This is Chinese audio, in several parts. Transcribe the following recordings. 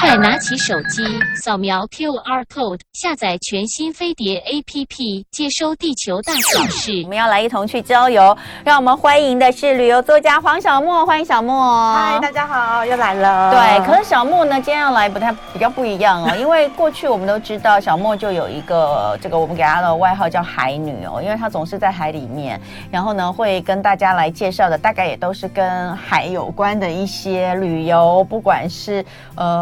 快拿起手机，扫描 QR code，下载全新飞碟 APP，接收地球大小事。我们要来一同去郊游，让我们欢迎的是旅游作家黄小莫，欢迎小莫。嗨，大家好，又来了。对，可是小莫呢，今天要来不太比较不一样哦，因为过去我们都知道小莫就有一个这个我们给他的外号叫海女哦，因为他总是在海里面，然后呢会跟大家来介绍的大概也都是跟海有关的一些旅游，不管是呃。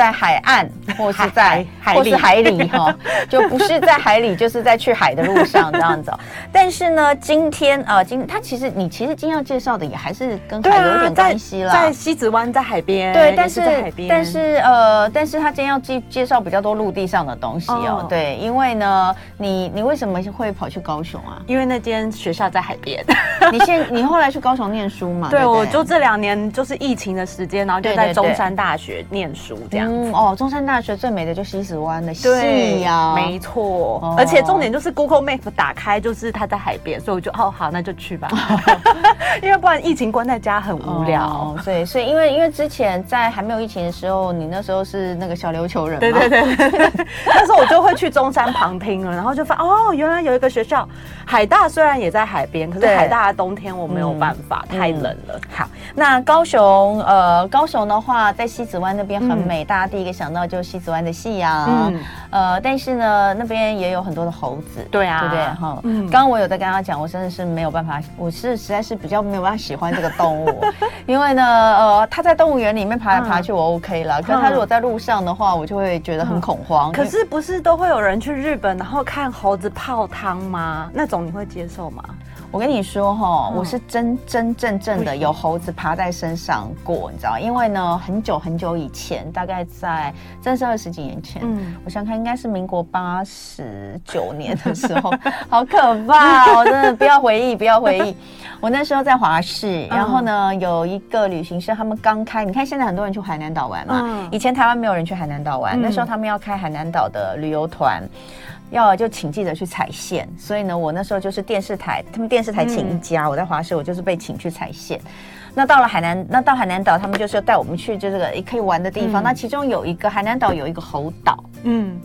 在海岸，或是在海，或是海里哈，就不是在海里，就是在去海的路上这样子。但是呢，今天啊，今他其实你其实今天要介绍的也还是跟海有点关系啦，在西子湾，在海边。对，但是在海边，但是呃，但是他今天要介介绍比较多陆地上的东西哦。对，因为呢，你你为什么会跑去高雄啊？因为那间学校在海边。你现你后来去高雄念书嘛？对，我就这两年就是疫情的时间，然后就在中山大学念书这样。嗯哦，中山大学最美的就是西子湾的夕阳，没错。哦、而且重点就是 Google Map 打开就是它在海边，所以我就哦好，那就去吧。因为不然疫情关在家很无聊。哦、对，所以因为因为之前在还没有疫情的时候，你那时候是那个小琉球人嘛，对对对。那时候我就会去中山旁听了，然后就发哦，原来有一个学校，海大虽然也在海边，可是海大的冬天我没有办法，嗯、太冷了。嗯、好，那高雄呃高雄的话，在西子湾那边很美，嗯、大家第一个。想到就是西子湾的夕阳，嗯，呃，但是呢，那边也有很多的猴子，对啊，对不对？哈，嗯，刚刚我有在跟他讲，我真的是没有办法，我是实在是比较没有办法喜欢这个动物，因为呢，呃，他在动物园里面爬来爬去，我 OK 了，可是他如果在路上的话，我就会觉得很恐慌。可是不是都会有人去日本，然后看猴子泡汤吗？那种你会接受吗？我跟你说哈，我是真真正正的有猴子爬在身上过，你知道？因为呢，很久很久以前，大概在真是二十几年前，嗯，我想看应该是民国八十九年的时候，好可怕我！真的不要回忆，不要回忆。我那时候在华视，然后呢，有一个旅行社，他们刚开。你看现在很多人去海南岛玩嘛，以前台湾没有人去海南岛玩，那时候他们要开海南岛的旅游团。要就请记者去踩线，所以呢，我那时候就是电视台，他们电视台请一家，嗯、我在华视，我就是被请去踩线。那到了海南，那到海南岛，他们就是要带我们去就这个也可以玩的地方。嗯、那其中有一个海南岛有一个猴岛，嗯，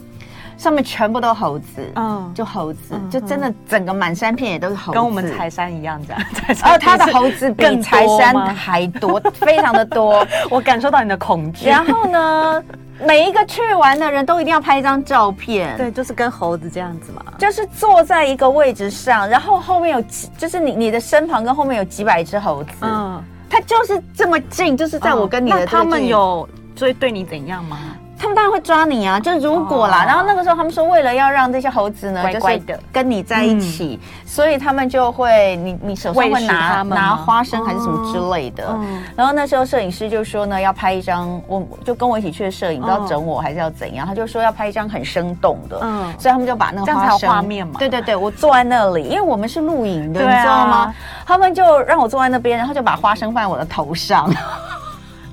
上面全部都猴子，嗯，就猴子，嗯、就真的整个满山遍野都是猴子，跟我们柴山一样这样。然后他的猴子比柴山还多，非常的多，我感受到你的恐惧。然后呢？每一个去玩的人都一定要拍一张照片，对，就是跟猴子这样子嘛，就是坐在一个位置上，然后后面有几，就是你你的身旁跟后面有几百只猴子，嗯，它就是这么近，就是在我跟你的、哦、他们有追对你怎样吗？他们当然会抓你啊！就如果啦，然后那个时候他们说，为了要让这些猴子呢，就是跟你在一起，所以他们就会，你你手上会拿拿花生还是什么之类的。然后那时候摄影师就说呢，要拍一张，我就跟我一起去的摄影，不知道整我还是要怎样，他就说要拍一张很生动的，嗯，所以他们就把那个花生画面嘛，对对对，我坐在那里，因为我们是录影的，你知道吗？他们就让我坐在那边，然后就把花生放在我的头上。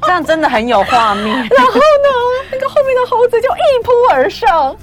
这样真的很有画面。然后呢，那个后面的猴子就一扑而上，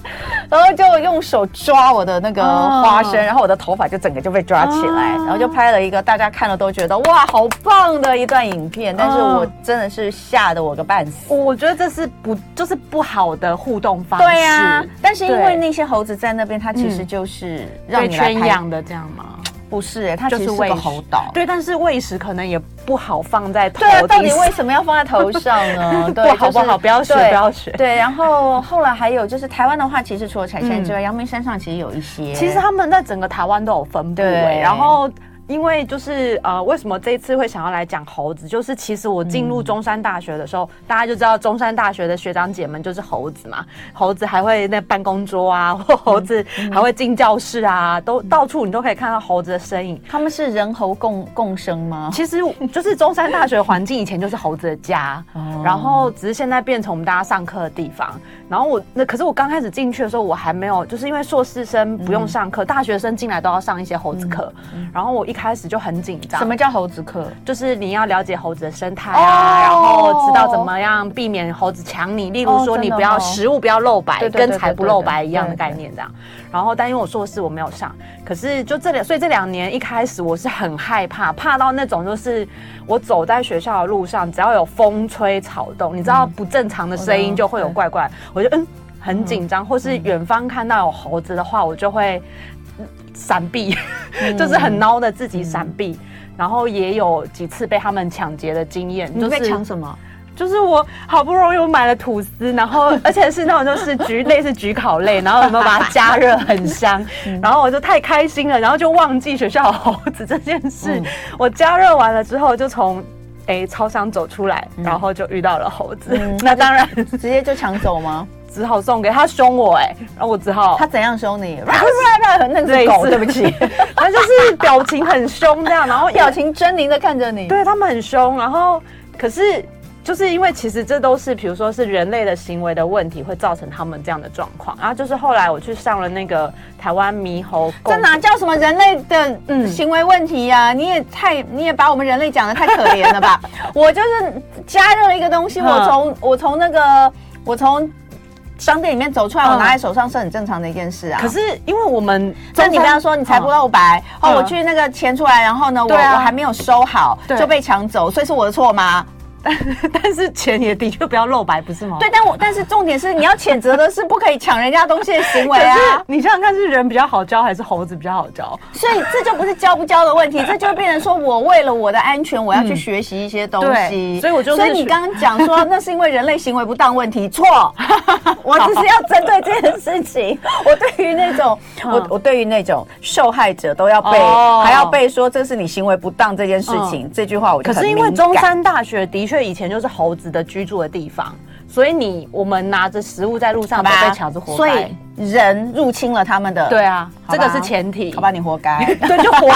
然后就用手抓我的那个花生，然后我的头发就整个就被抓起来，然后就拍了一个大家看了都觉得哇，好棒的一段影片。但是我真的是吓得我个半死。我觉得这是不就是不好的互动方式。对呀，但是因为那些猴子在那边，它其实就是让你来圈养的这样吗？不是哎，它就是个猴岛。对，但是喂食可能也不好放在头。对啊，到底为什么要放在头上呢？对，不好不好，不要学，不要学。对，然后后来还有就是台湾的话，其实除了柴山之外，阳明山上其实有一些。其实他们在整个台湾都有分布。对，然后。因为就是呃，为什么这一次会想要来讲猴子？就是其实我进入中山大学的时候，嗯、大家就知道中山大学的学长姐们就是猴子嘛。猴子还会那办公桌啊，或猴子还会进教室啊，嗯、都到处你都可以看到猴子的身影。他们是人猴共共生吗？其实就是中山大学环境以前就是猴子的家，然后只是现在变成我们大家上课的地方。然后我那可是我刚开始进去的时候，我还没有，就是因为硕士生不用上课，嗯、大学生进来都要上一些猴子课。然后我一。开始就很紧张。什么叫猴子课？就是你要了解猴子的生态啊，然后知道怎么样避免猴子抢你。例如说，你不要食物不要露白，跟财不露白一样的概念这样。然后，但因为我硕士我没有上，可是就这两，所以这两年一开始我是很害怕，怕到那种就是我走在学校的路上，只要有风吹草动，你知道不正常的声音就会有怪怪，我就嗯很紧张，或是远方看到有猴子的话，我就会闪避，就是很孬的自己闪避，然后也有几次被他们抢劫的经验。你在抢什么？就是我好不容易我买了吐司，然后 而且是那种就是焗类似焗烤类，然后有没有把它加热很香，然后我就太开心了，然后就忘记学校有猴子这件事。嗯、我加热完了之后就从诶超商走出来，然后就遇到了猴子。嗯、那当然直接就抢走吗？只好送给他凶我哎，然后我只好他怎样凶你？那是狗，对不起，他就是表情很凶这样，然后 表情狰狞的看着你。对他们很凶，然后可是。就是因为其实这都是，比如说是人类的行为的问题，会造成他们这样的状况。然后就是后来我去上了那个台湾猕猴，这哪叫什么人类的嗯行为问题呀、啊？你也太你也把我们人类讲的太可怜了吧？我就是加热了一个东西，我从我从那个我从商店里面走出来，我拿在手上是很正常的一件事啊。可是因为我们，那你不要说你财不露白哦，我去那个钱出来，然后呢，我我还没有收好就被抢走，所以是我的错吗？但 但是钱也的确不要露白，不是吗？对，但我但是重点是你要谴责的是不可以抢人家东西的行为啊！你想想看，是人比较好教还是猴子比较好教？所以这就不是 教不教的问题，这就变成说我为了我的安全，我要去学习一些东西。所以我就所以你刚刚讲说那是因为人类行为不当问题，错，我只是要针对这件事情。我对于那种我我对于那种受害者都要被还要被说这是你行为不当这件事情，这句话我就可是因为中山大学的。却以前就是猴子的居住的地方，所以你我们拿着食物在路上都被抢着活该。所以人入侵了他们的，对啊，这个是前提。好吧，你活该，对，就活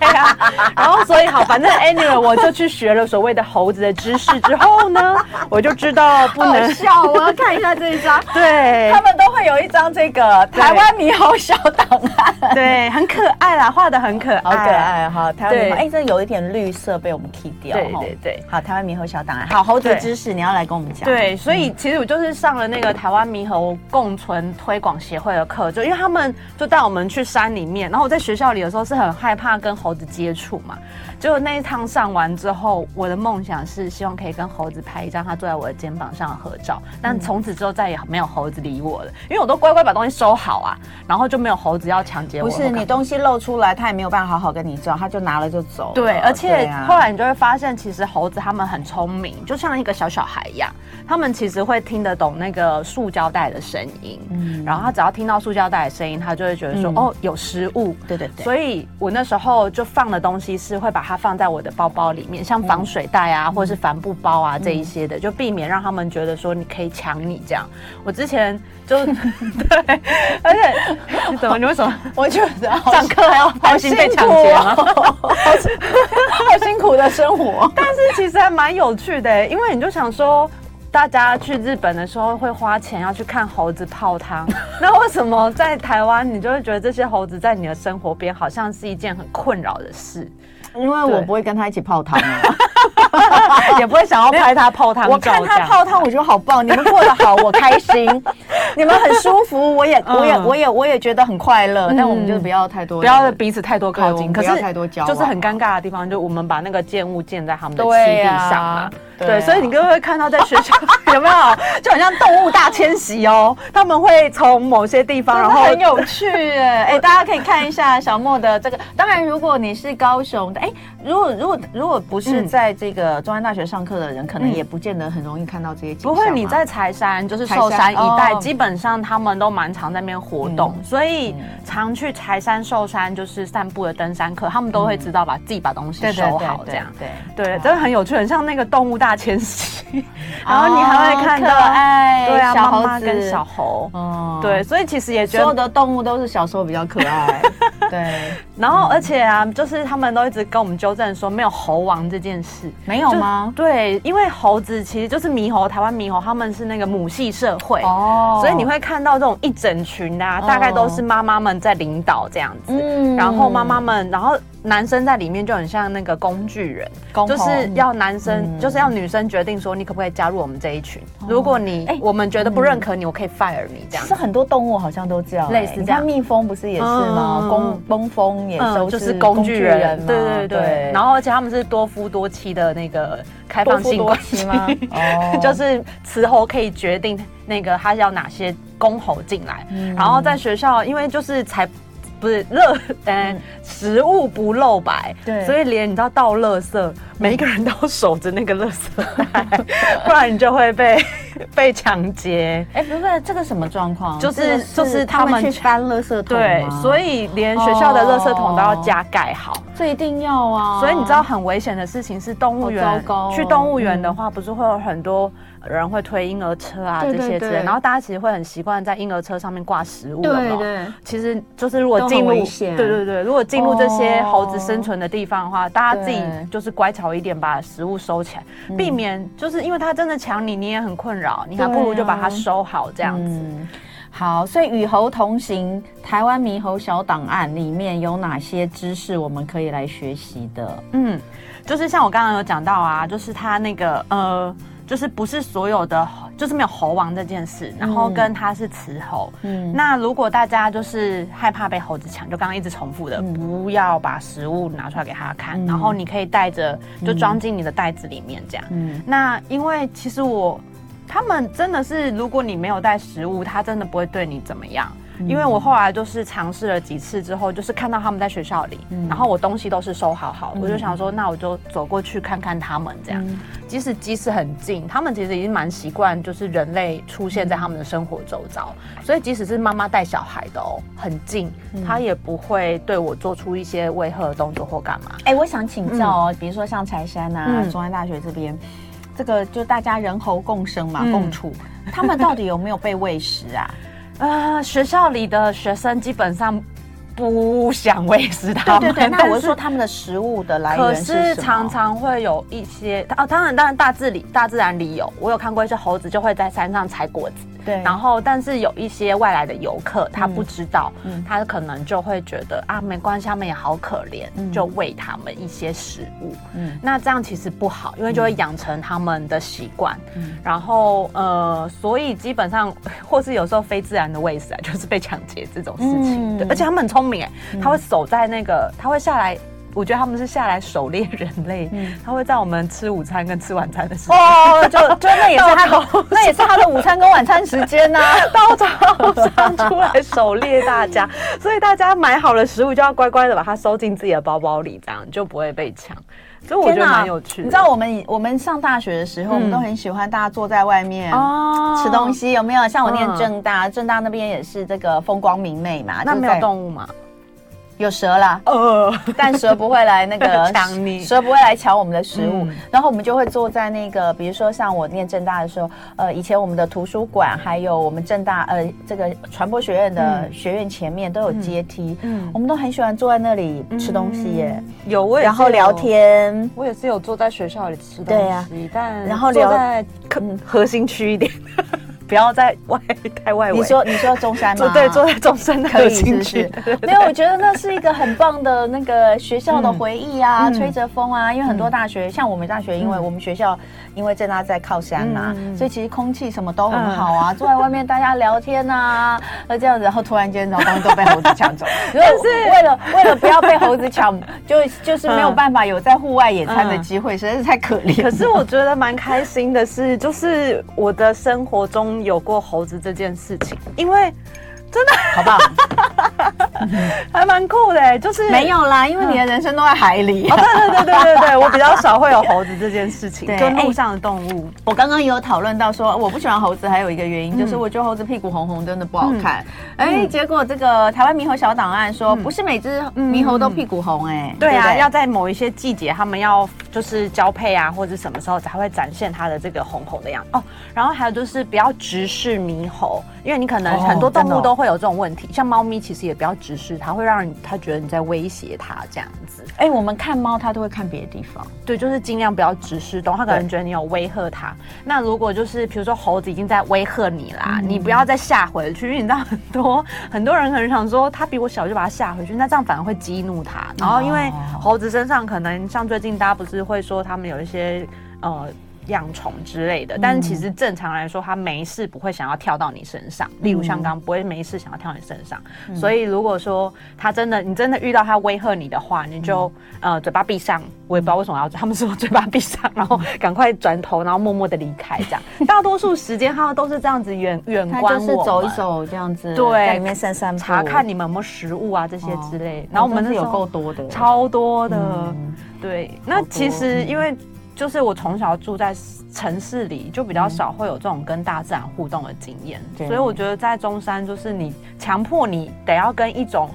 该啊。然后所以好，反正 anyway，我就去学了所谓的猴子的知识之后呢，我就知道不能笑。我要看一下这一张，对，他们都会有一张这个台湾猕猴小档案，对，很可爱啦，画的很可爱，好可爱哈。台湾猕猴，哎，这有一点绿色被我们 key 掉，对对对。好，台湾猕猴小档案，好，猴子的知识你要来跟我们讲。对，所以其实我就是上了那个台湾猕猴共存推广协会的课，就因为他们就带我们去山里面，然后我在学校里的时候是很害怕跟猴子接触嘛。结果那一趟上完之后，我的梦想是希望可以跟猴子拍一张他坐在我的肩膀上的合照。但从此之后再也没有猴子理我了，因为我都乖乖把东西收好啊，然后就没有猴子要抢劫我。不是你东西露出来，他也没有办法好好跟你照，他就拿了就走了。对，而且后来你就会发现，其实猴子他们很聪明，就像一个小小孩一样，他们其实会听得懂那个塑胶袋的声音。嗯，然后他只要听到塑胶袋的声音，他就会觉得说，嗯、哦，有食物。对对对。所以我那时候就放的东西是会把它放在我的包包里面，像防水袋啊，嗯、或者是帆布包啊、嗯、这一些的，就避免让他们觉得说你可以抢你这样。我之前就 对，而且你怎么你为什么？我觉得上课还要担心被抢劫吗？好辛苦的生活，但是其实还蛮有趣的，因为你就想说。大家去日本的时候会花钱要去看猴子泡汤，那为什么在台湾你就会觉得这些猴子在你的生活边好像是一件很困扰的事？因为我不会跟他一起泡汤啊，也不会想要拍他泡汤。我看他泡汤，我觉得好棒，你们过得好，我开心，你们很舒服，我也，我也，我也，我也觉得很快乐。但我们就不要太多，不要彼此太多靠近，可是太多交，就是很尴尬的地方，就我们把那个建物建在他们的栖地上嘛。对，所以你就会看到在学校 有没有，就很像动物大迁徙哦。他们会从某些地方，然后很有趣哎哎，大家可以看一下小莫的这个。当然，如果你是高雄的，哎，如果如果如果不是在这个中山大学上课的人，可能也不见得很容易看到这些景象。不会，你在柴山就是寿山一带，基本上他们都蛮常在那边活动，所以常去柴山寿山就是散步的登山客，他们都会知道把自己把东西收好这样。对。对，真的很有趣，很像那个动物大迁徙，然后你还会看到，哎对啊，妈妈跟小猴，对，所以其实也觉得所有的动物都是小时候比较可爱，对。然后而且啊，就是他们都一直跟我们纠正说，没有猴王这件事，没有吗？对，因为猴子其实就是猕猴，台湾猕猴，他们是那个母系社会哦，所以你会看到这种一整群啊，大概都是妈妈们在领导这样子，嗯，然后妈妈们，然后。男生在里面就很像那个工具人，就是要男生，就是要女生决定说你可不可以加入我们这一群。如果你我们觉得不认可你，我可以 fire 你这样。其实很多动物好像都这样，类似这样。蜜蜂不是也是吗？工蜂蜂也都是工具人，对对对。然后而且他们是多夫多妻的那个开放性关系吗？哦，就是雌猴可以决定那个他要哪些公猴进来，然后在学校因为就是才。不是乐，嗯，食物不露白，对，所以连你知道倒垃圾，每一个人都守着那个垃圾袋，不然你就会被 被抢劫。哎，不是这个什么状况？就是就是他们去搬垃圾桶，对，所以连学校的垃圾桶都要加盖好，这一定要啊。所以你知道很危险的事情是动物园，去动物园的话，不是会有很多。人会推婴儿车啊，这些之类，然后大家其实会很习惯在婴儿车上面挂食物，对对。其实就是如果进入，对对对，如果进入这些猴子生存的地方的话，大家自己就是乖巧一点，把食物收起来，避免就是因为它真的抢你，你也很困扰，你还不如就把它收好这样子。好，所以与猴同行，台湾猕猴小档案里面有哪些知识我们可以来学习的？嗯，就是像我刚刚有讲到啊，就是它那个呃。就是不是所有的，就是没有猴王这件事，然后跟他是雌猴。嗯，那如果大家就是害怕被猴子抢，就刚刚一直重复的，嗯、不要把食物拿出来给他看，嗯、然后你可以带着，就装进你的袋子里面这样。嗯，那因为其实我，他们真的是，如果你没有带食物，他真的不会对你怎么样。因为我后来就是尝试了几次之后，就是看到他们在学校里，嗯、然后我东西都是收好好，嗯、我就想说，那我就走过去看看他们这样。嗯、即使即使很近，他们其实已经蛮习惯，就是人类出现在他们的生活周遭，嗯、所以即使是妈妈带小孩的哦，很近，嗯、他也不会对我做出一些威吓的动作或干嘛。哎、欸，我想请教哦，嗯、比如说像柴山啊，嗯、中山大学这边，这个就大家人猴共生嘛，嗯、共处，他们到底有没有被喂食啊？呃，学校里的学生基本上不想喂食他们。对对对，那我是说他们的食物的来源是？可是常常会有一些哦，当然当然大自里大自然里有，我有看过一些猴子就会在山上采果子。对，然后但是有一些外来的游客，他不知道，嗯，他可能就会觉得啊，没关系，他们也好可怜，就喂他们一些食物，嗯，那这样其实不好，因为就会养成他们的习惯，嗯，然后呃，所以基本上或是有时候非自然的喂食啊，就是被抢劫这种事情，对，而且他们很聪明哎，他会守在那个，他会下来。我觉得他们是下来狩猎人类，嗯、他会在我们吃午餐跟吃晚餐的时候，哦，就就那也是他的，那也是他的午餐跟晚餐时间呐、啊，到早上出来狩猎大家，所以大家买好了食物就要乖乖的把它收进自己的包包里，这样就不会被抢。所以我觉得蛮有趣的。你知道我们我们上大学的时候，嗯、我们都很喜欢大家坐在外面吃东西，哦、有没有？像我念正大，正、嗯、大那边也是这个风光明媚嘛，那没有动物吗？有蛇啦，呃，但蛇不会来那个 抢你，蛇不会来抢我们的食物。嗯、然后我们就会坐在那个，比如说像我念正大的时候，呃，以前我们的图书馆还有我们正大呃这个传播学院的学院前面都有阶梯，嗯，嗯我们都很喜欢坐在那里吃东西耶，有，我然后聊天，我也是有坐在学校里吃东西，对呀、啊，但然后聊在核心区一点。不要在外太外围。你说你说中山吗？对，坐在中山可以进去？没有，我觉得那是一个很棒的那个学校的回忆啊，吹着风啊。因为很多大学，像我们大学，因为我们学校因为正大在靠山嘛，所以其实空气什么都很好啊。坐在外面大家聊天啊，那这样子，然后突然间，然后都被猴子抢走。但是为了为了不要被猴子抢，就就是没有办法有在户外野餐的机会，实在是太可怜。可是我觉得蛮开心的是，就是我的生活中。有过猴子这件事情，因为真的好棒，还蛮酷的，就是没有啦，因为你的人生都在海里。对对对对对对，我比较少会有猴子这件事情，跟路上的动物。我刚刚也有讨论到说，我不喜欢猴子，还有一个原因就是我觉得猴子屁股红红，真的不好看。哎，结果这个台湾猕猴小档案说，不是每只猕猴都屁股红，哎，对啊，要在某一些季节，他们要就是交配啊，或者什么时候才会展现它的这个红红的样子。哦。然后还有就是不要直视猕猴，因为你可能很多动物都会有这种问题，像猫咪其实也不要直视，它会让他觉得你在威胁他这样子。哎，我们看猫，它都会看别的地方，对，就是尽量不要直视动物，它可能觉得你有威吓它。那如果就是比如说猴子已经在威吓你啦，你不要再吓回去，因为你知道 很多很多人可能想说它比我小就把它吓回去，那这样反而会激怒它。然后因为猴子身上可能像最近大家不是会说他们有一些呃。恙虫之类的，但是其实正常来说，它没事不会想要跳到你身上。例如像刚刚不会没事想要跳你身上，所以如果说它真的你真的遇到它威吓你的话，你就呃嘴巴闭上。我也不知道为什么要他们说嘴巴闭上，然后赶快转头，然后默默的离开。这样 大多数时间它都是这样子远远观，就是走一走这样子，对，在里面散散步，查看你们有没有食物啊这些之类。然后我们是有够多的，超多的。对，那其实因为。就是我从小住在城市里，就比较少会有这种跟大自然互动的经验，嗯、所以我觉得在中山，就是你强迫你得要跟一种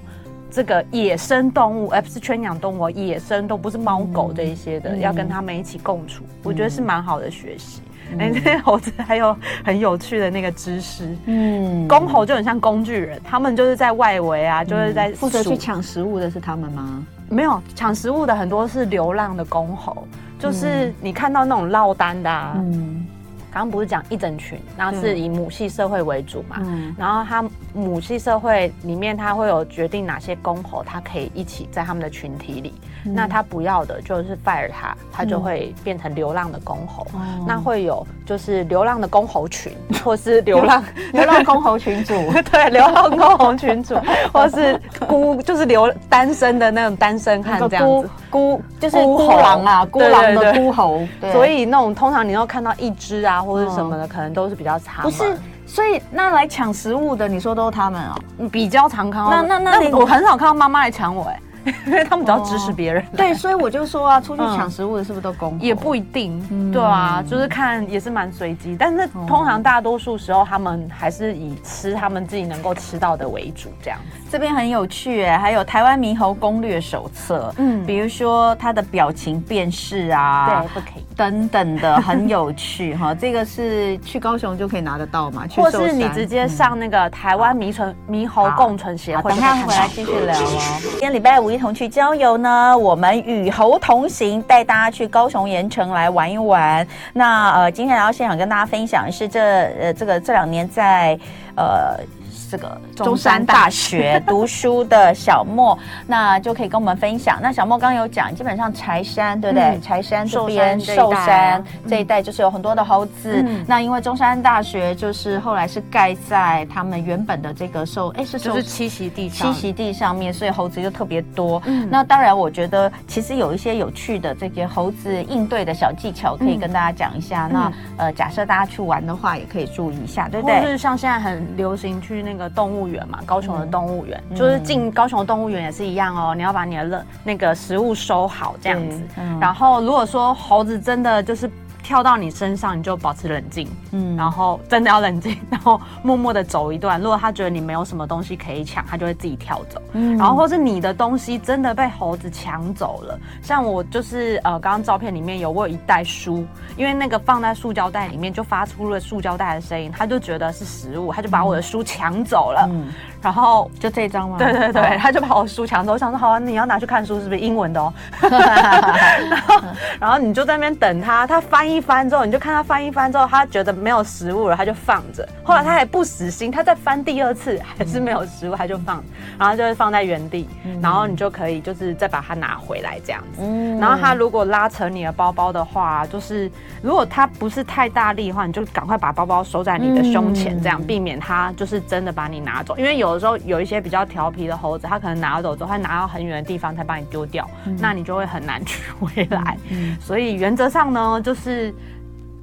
这个野生动物，而不是圈养动物，野生都不是猫狗这一些的，嗯、要跟他们一起共处，嗯、我觉得是蛮好的学习。哎、嗯，这些猴子还有很有趣的那个知识，嗯，公猴就很像工具人，他们就是在外围啊，就是在负责去抢食物的是他们吗？没有，抢食物的很多是流浪的公猴。就是你看到那种落单的，啊，嗯，刚刚不是讲一整群，然后是以母系社会为主嘛，嗯，然后它母系社会里面，它会有决定哪些公猴，它可以一起在他们的群体里。那他不要的就是 fire 他，他就会变成流浪的公猴。那会有就是流浪的公猴群，或是流浪流浪公猴群主，对，流浪公猴群主，或是孤就是流单身的那种单身汉这样子，孤就是孤狼啊，孤狼的孤猴。所以那种通常你都看到一只啊或者什么的，可能都是比较差。不是，所以那来抢食物的，你说都是他们哦？比较常看到。那那那我很少看到妈妈来抢我哎。因为他们只要指使别人，对，所以我就说啊，出去抢食物的是不是都公？也不一定，对啊，就是看也是蛮随机，但是通常大多数时候他们还是以吃他们自己能够吃到的为主，这样。这边很有趣哎，还有台湾猕猴攻略手册，嗯，比如说它的表情辨识啊，对，不可以等等的，很有趣哈。这个是去高雄就可以拿得到嘛？或是你直接上那个台湾迷存猕猴共存协会，等下回来继续聊哦。今天礼拜五。一同去郊游呢，我们与猴同行，带大家去高雄盐城来玩一玩。那呃，今天来到现场跟大家分享的是这呃这个这两年在呃。这个中山大学 读书的小莫，那就可以跟我们分享。那小莫刚刚有讲，基本上柴山对不对？柴山这边寿山这一带就是有很多的猴子。那因为中山大学就是后来是盖在他们原本的这个寿哎是就是栖息地栖息地上面，所以猴子就特别多。那当然，我觉得其实有一些有趣的这些猴子应对的小技巧可以跟大家讲一下。那呃，假设大家去玩的话，也可以注意一下，对不对？就是像现在很流行去那个。那个动物园嘛，高雄的动物园，嗯、就是进高雄的动物园也是一样哦。你要把你的乐那个食物收好，这样子。嗯、然后如果说猴子真的就是。跳到你身上，你就保持冷静，嗯，然后真的要冷静，然后默默的走一段。如果他觉得你没有什么东西可以抢，他就会自己跳走。嗯，然后或是你的东西真的被猴子抢走了，像我就是呃，刚刚照片里面有我有一袋书，因为那个放在塑胶袋里面就发出了塑胶袋的声音，他就觉得是食物，他就把我的书抢走了。嗯，然后就这张吗？对对对，他就把我书抢走。我想说，好啊，你要拿去看书是不是英文的哦？然后然后你就在那边等他，他翻。一翻之后，你就看他翻一翻之后，他觉得没有食物了，他就放着。后来他还不死心，他再翻第二次还是没有食物，他就放，然后就会放在原地，然后你就可以就是再把它拿回来这样子。然后他如果拉扯你的包包的话，就是如果他不是太大力的话，你就赶快把包包收在你的胸前，这样避免他就是真的把你拿走。因为有的时候有一些比较调皮的猴子，他可能拿走之后，他拿到很远的地方才把你丢掉，那你就会很难取回来。所以原则上呢，就是。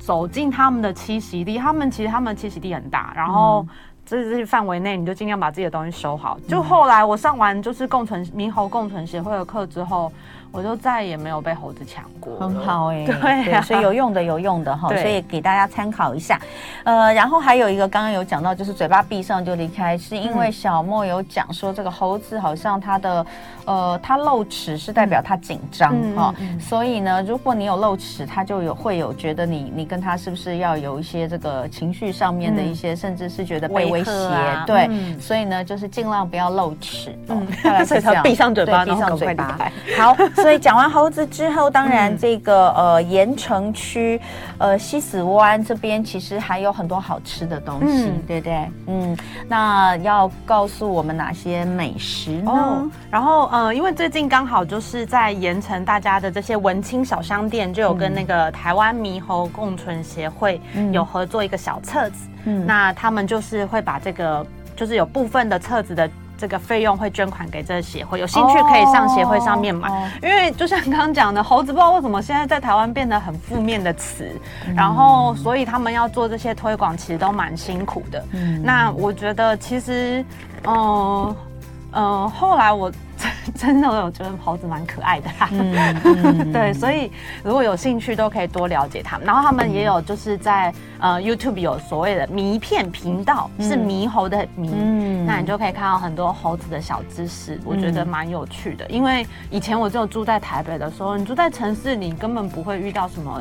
走进他们的栖息地，他们其实他们栖息地很大，然后这这些范围内，你就尽量把自己的东西收好。就后来我上完就是共存猕猴共存协会的课之后，我就再也没有被猴子抢过。很好哎、欸，对，所以有用的有用的哈，所以给大家参考一下。呃，然后还有一个刚刚有讲到，就是嘴巴闭上就离开，是因为小莫有讲说这个猴子好像它的呃它露齿是代表它紧张哈，所以呢，如果你有露齿，它就有会有觉得你你跟它是不是要有一些这个情绪上面的一些，嗯、甚至是觉得被威胁，啊、对，嗯、所以呢，就是尽量不要露齿，嗯，所以它闭上嘴巴，闭上嘴巴。好，所以讲完猴子之后，当然这个呃盐城区呃西子湾这边其实还有很多好吃的东西，嗯、对不对？嗯，那要告诉我们哪些美食呢？哦、然后呃，因为最近刚好就是在盐城，大家的这些文青小商店就有跟那个台湾猕猴共存协会有合作一个小册子，嗯，那他们就是会把这个就是有部分的册子的。这个费用会捐款给这个协会，有兴趣可以上协会上面买。Oh, oh. 因为就像刚刚讲的，猴子不知道为什么现在在台湾变得很负面的词，嗯、然后所以他们要做这些推广，其实都蛮辛苦的。嗯，那我觉得其实，嗯、呃、嗯、呃，后来我。真的，我觉得猴子蛮可爱的啦。嗯 嗯、对，所以如果有兴趣，都可以多了解他们。然后他们也有就是在呃 YouTube 有所谓的迷片频道，嗯、是猕猴的迷，嗯、那你就可以看到很多猴子的小知识，我觉得蛮有趣的。因为以前我只有住在台北的时候，你住在城市，你根本不会遇到什么。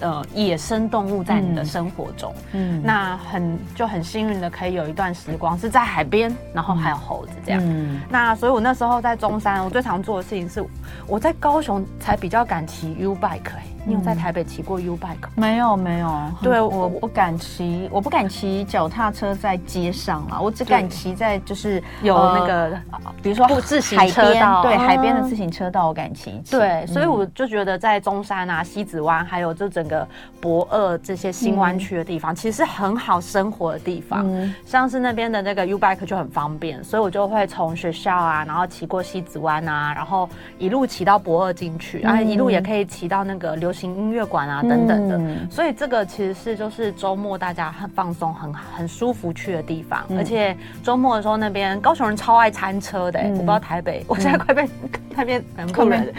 呃，野生动物在你的生活中，嗯，嗯，那很就很幸运的可以有一段时光是在海边，然后还有猴子这样，嗯，那所以我那时候在中山，我最常做的事情是我在高雄才比较敢骑 U bike 欸。你有在台北骑过 U bike？没有，没有。对，我不敢骑，我不敢骑脚踏车在街上啊，我只敢骑在就是有那个，比如说自行车道，对，海边的自行车道我敢骑。对，所以我就觉得在中山啊、西子湾，还有这整个博二这些新湾区的地方，其实是很好生活的地方。像是那边的那个 U bike 就很方便，所以我就会从学校啊，然后骑过西子湾啊，然后一路骑到博二进去，然后一路也可以骑到那个流。行音乐馆啊，等等的，所以这个其实是就是周末大家很放松、很很舒服去的地方。而且周末的时候，那边高雄人超爱餐车的、我不知道台北，我现在快被那边很酷人。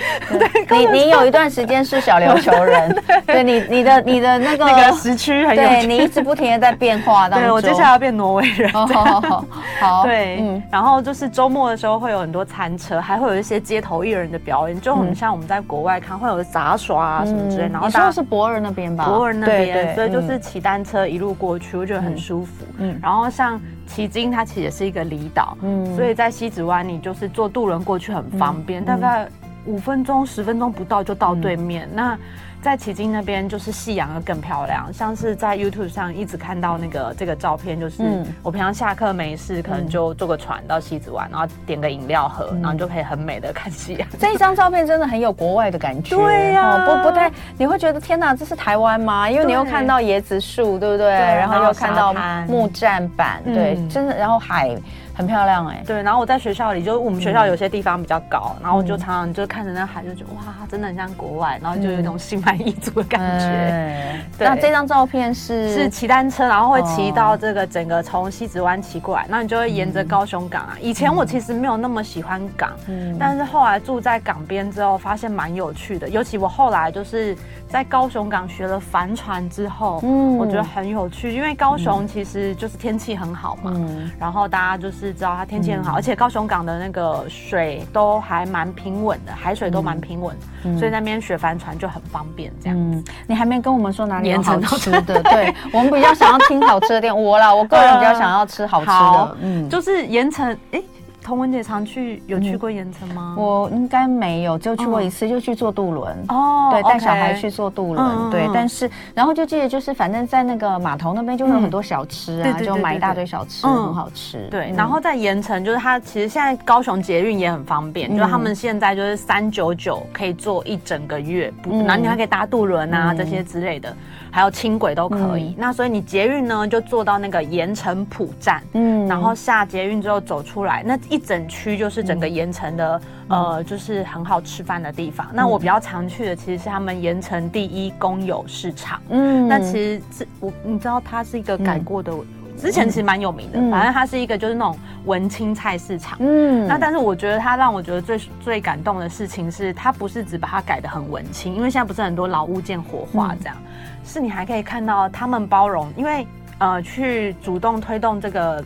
对，你你有一段时间是小琉球人，对你你的你的那个那个时区很有，对你一直不停的在变化当中。对，我接下来要变挪威人。好好好，好对，嗯，然后就是周末的时候会有很多餐车，还会有一些街头艺人的表演，就很像我们在国外看会有杂耍啊什么。之类、然后你说的是博尔那边吧？博尔那边，所以就是骑单车一路过去，我觉得很舒服。嗯，然后像旗津，它其实也是一个离岛，所以在西子湾，你就是坐渡轮过去很方便，大概五分钟、十分钟不到就到对面。那在旗津那边就是夕阳又更漂亮，像是在 YouTube 上一直看到那个这个照片，就是我平常下课没事，可能就坐个船到西子湾，然后点个饮料喝，然后就可以很美的看夕阳。这一张照片真的很有国外的感觉，对呀，不不太你会觉得天哪，这是台湾吗？因为你又看到椰子树，对不对？然后又看到木栈板，对，真的，然后海。很漂亮哎、欸，对，然后我在学校里，就我们学校有些地方比较高，嗯、然后我就常常就看着那海，就觉得哇，真的很像国外，然后就有一种心满意足的感觉。嗯、对，那这张照片是是骑单车，然后会骑到这个整个从西子湾骑过来，那你就会沿着高雄港啊。以前我其实没有那么喜欢港，嗯、但是后来住在港边之后，发现蛮有趣的，尤其我后来就是。在高雄港学了帆船之后，嗯，我觉得很有趣，因为高雄其实就是天气很好嘛，嗯，然后大家就是知道它天气很好，而且高雄港的那个水都还蛮平稳的，海水都蛮平稳，所以那边学帆船就很方便。这样子，你还没跟我们说哪里有好吃的？对，我们比较想要听好吃的店，我啦，我个人比较想要吃好吃的，嗯，就是盐城，哎。童文姐常去，有去过盐城吗？我应该没有，就去过一次，就去坐渡轮。哦，对，带小孩去坐渡轮。对，但是然后就记得就是，反正在那个码头那边就会有很多小吃啊，就买一大堆小吃，很好吃。对，然后在盐城就是它其实现在高雄捷运也很方便，就是他们现在就是三九九可以坐一整个月，然后你还可以搭渡轮啊这些之类的。还有轻轨都可以，嗯、那所以你捷运呢就坐到那个盐城浦站，嗯，然后下捷运之后走出来，那一整区就是整个盐城的，嗯、呃，就是很好吃饭的地方。嗯、那我比较常去的其实是他们盐城第一公有市场，嗯，那其实是我你知道它是一个改过的。嗯之前其实蛮有名的，嗯、反正它是一个就是那种文青菜市场。嗯，那但是我觉得它让我觉得最最感动的事情是，它不是只把它改的很文青，因为现在不是很多老物件活化这样，嗯、是你还可以看到他们包容，因为呃去主动推动这个。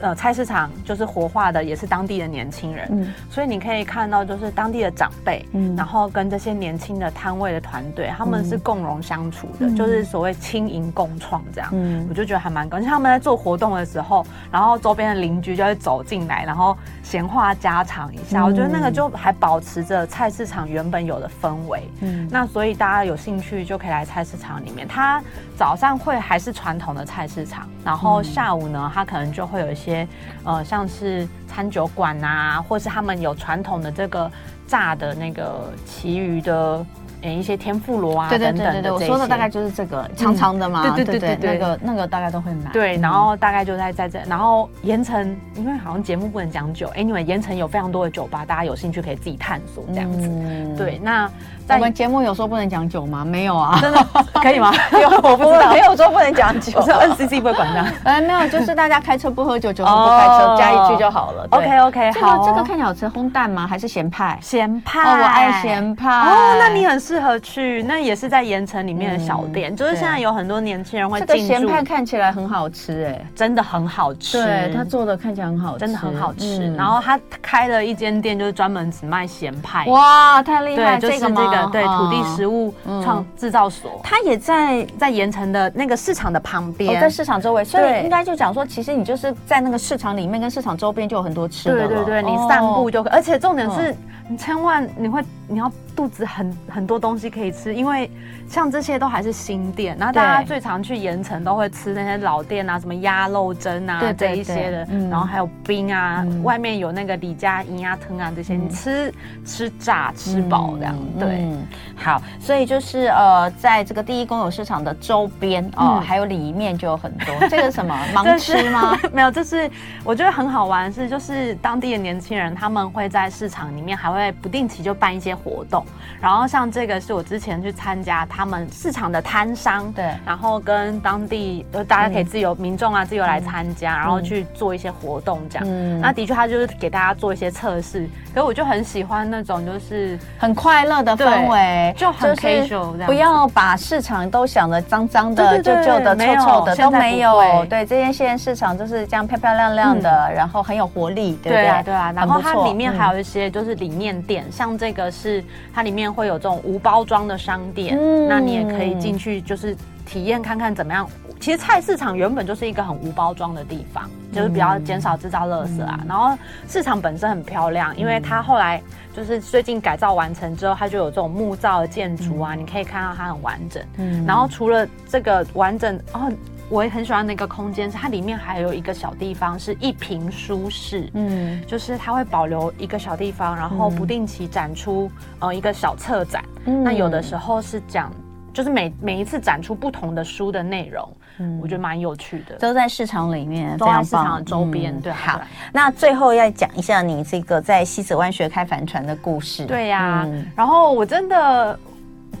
呃，菜市场就是活化的，也是当地的年轻人，嗯，所以你可以看到，就是当地的长辈，嗯，然后跟这些年轻的摊位的团队，他们是共荣相处的，嗯、就是所谓轻盈共创这样，嗯，我就觉得还蛮高兴。他们在做活动的时候，然后周边的邻居就会走进来，然后闲话家常一下，嗯、我觉得那个就还保持着菜市场原本有的氛围，嗯，那所以大家有兴趣就可以来菜市场里面。他早上会还是传统的菜市场，然后下午呢，他可能就会有一些。些呃，像是餐酒馆啊，或是他们有传统的这个炸的那个其余的。一些天妇罗啊，对对对对对，我说的大概就是这个长长的嘛，对对对对，那个那个大概都会买。对，然后大概就在在这，然后盐城，因为好像节目不能讲酒，anyway，盐城有非常多的酒吧，大家有兴趣可以自己探索这样子。对，那我们节目有说不能讲酒吗？没有啊，真的 可以吗？有，我不知道，没有说不能讲酒，是 NCC 不会管的。哎，没有，就是大家开车不喝酒，酒后不开车，加一句就好了。OK OK，好。这个看起来好吃，烘蛋吗？还是咸派？咸派，我爱咸派。哦，那你很适合去那。也是在盐城里面的小店，嗯、就是现在有很多年轻人会进驻。这个咸派看起来很好吃，欸，哎，真的很好吃。对，他做的看起来很好吃，真的很好吃。嗯、然后他开了一间店，就是专门只卖咸派。哇，太厉害！对，就是这个对土地食物创制造所，它也在在盐城的那个市场的旁边，在市场周围。所以应该就讲说，其实你就是在那个市场里面，跟市场周边就有很多吃的。对对对，你散步就可，而且重点是。你千万你会你要肚子很很多东西可以吃，因为像这些都还是新店，然后大家最常去盐城都会吃那些老店啊，什么鸭肉蒸啊，这一些的，然后还有冰啊，外面有那个李家银鸭汤啊这些，你吃吃炸吃饱这样，对，好，所以就是呃，在这个第一公有市场的周边哦，还有里面就有很多，这个什么盲吃吗？没有，就是我觉得很好玩，是就是当地的年轻人他们会在市场里面还。会不定期就办一些活动，然后像这个是我之前去参加他们市场的摊商，对，然后跟当地就大家可以自由、嗯、民众啊自由来参加，嗯、然后去做一些活动这样。嗯，那的确他就是给大家做一些测试，可是我就很喜欢那种就是很快乐的氛围，就很 casual 这样，不要把市场都想得脏脏的、旧旧的、臭臭的都没有。对，这些现在市场就是这样漂漂亮亮的，嗯、然后很有活力，对不对？对啊，对啊，然后它里面还有一些就是理念。店像这个是它里面会有这种无包装的商店，嗯、那你也可以进去，就是体验看看怎么样。其实菜市场原本就是一个很无包装的地方，就是比较减少制造垃圾啊。嗯、然后市场本身很漂亮，因为它后来就是最近改造完成之后，它就有这种木造的建筑啊，嗯、你可以看到它很完整。嗯，然后除了这个完整哦。我也很喜欢那个空间，是它里面还有一个小地方是一平书室，嗯，就是它会保留一个小地方，然后不定期展出呃一个小策展。嗯，那有的时候是讲，就是每每一次展出不同的书的内容，嗯，我觉得蛮有趣的，都在市场里面，都在市场的周边。嗯、对，好，那最后要讲一下你这个在西子湾学开帆船的故事。对呀、啊，嗯、然后我真的。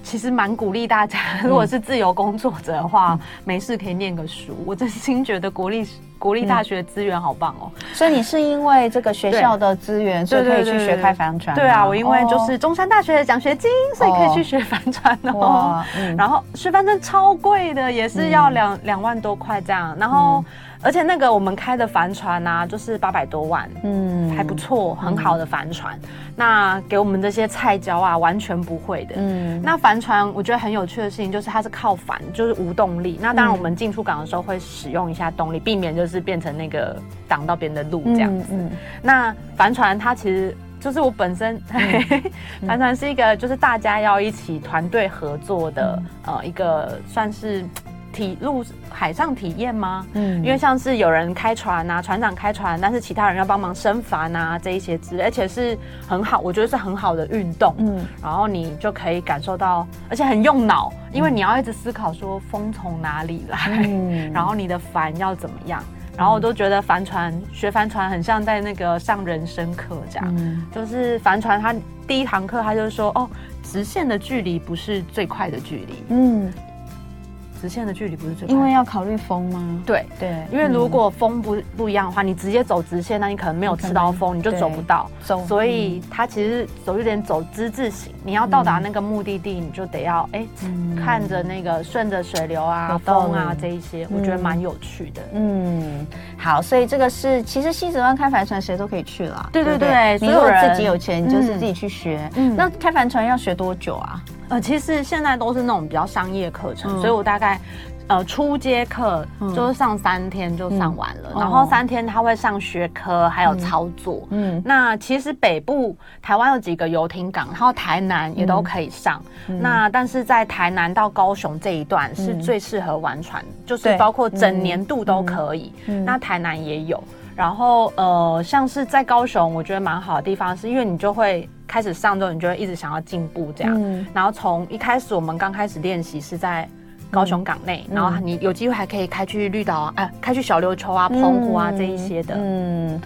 其实蛮鼓励大家，如果是自由工作者的话，嗯、没事可以念个书。我真心觉得国立国立大学资源好棒哦。所以你是因为这个学校的资源，所以可以去学开帆船？对啊，我因为就是中山大学的奖学金，所以可以去学帆船哦。嗯、然后学帆船超贵的，也是要两两、嗯、万多块这样。然后。嗯而且那个我们开的帆船呢、啊，就是八百多万，嗯，还不错，很好的帆船。嗯、那给我们这些菜椒啊，完全不会的。嗯，那帆船我觉得很有趣的事情就是它是靠帆，就是无动力。那当然我们进出港的时候会使用一下动力，避免就是变成那个挡到别人的路这样子。嗯嗯、那帆船它其实就是我本身，帆船是一个就是大家要一起团队合作的，嗯、呃，一个算是。体陆海上体验吗？嗯，因为像是有人开船啊，船长开船，但是其他人要帮忙升帆啊，这一些之类，而且是很好，我觉得是很好的运动。嗯，然后你就可以感受到，而且很用脑，因为你要一直思考说风从哪里来，嗯，然后你的帆要怎么样，然后我都觉得帆船学帆船很像在那个上人生课这样，嗯，就是帆船它第一堂课他就说哦，直线的距离不是最快的距离，嗯。直线的距离不是最，因为要考虑风吗？对对，因为如果风不不一样的话，你直接走直线，那你可能没有吃到风，你就走不到。走，所以它其实走有点走之字形。你要到达那个目的地，你就得要哎看着那个顺着水流啊、风啊这一些，我觉得蛮有趣的。嗯，好，所以这个是其实西子湾开帆船谁都可以去了。对对对，你如果自己有钱，你就是自己去学。嗯，那开帆船要学多久啊？呃，其实现在都是那种比较商业课程，所以我大概。呃，初阶课就是上三天就上完了，嗯、然后三天他会上学科，还有操作。嗯，那其实北部台湾有几个游艇港，然后台南也都可以上。嗯、那但是在台南到高雄这一段是最适合玩船，嗯、就是包括整年度都可以。那台南也有，然后呃，像是在高雄，我觉得蛮好的地方，是因为你就会开始上之后，你就会一直想要进步这样。嗯、然后从一开始我们刚开始练习是在。高雄港内，然后你有机会还可以开去绿岛啊，哎，开去小琉球啊、澎湖啊这一些的。嗯。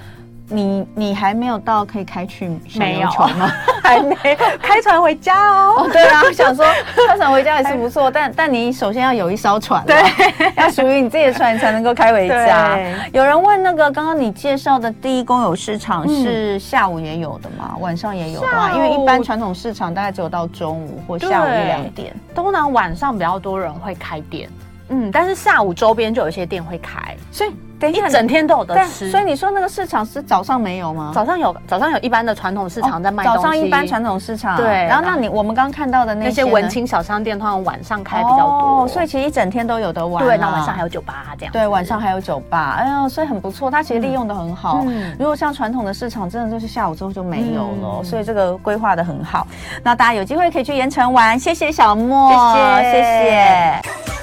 你你还没有到可以开去小琉球吗？还没开船回家哦。哦，对啊，想说开船回家也是不错，但但你首先要有一艘船，对，要属于你自己的船，你才能够开回家。有人问那个刚刚你介绍的第一公有市场是下午也有的吗？晚上也有的吗？因为一般传统市场大概只有到中午或下午一两点，通常晚上比较多人会开店。嗯，但是下午周边就有一些店会开，所以。等一整天都有的吃，所以你说那个市场是早上没有吗？早上有，早上有一般的传统市场在卖。早上一般传统市场，对。然后那你我们刚刚看到的那些文青小商店，通常晚上开比较多，哦所以其实一整天都有的玩。对，那晚上还有酒吧这样。对，晚上还有酒吧，哎呦，所以很不错。它其实利用的很好。嗯如果像传统的市场，真的就是下午之后就没有了，所以这个规划的很好。那大家有机会可以去盐城玩，谢谢小莫，谢谢谢谢。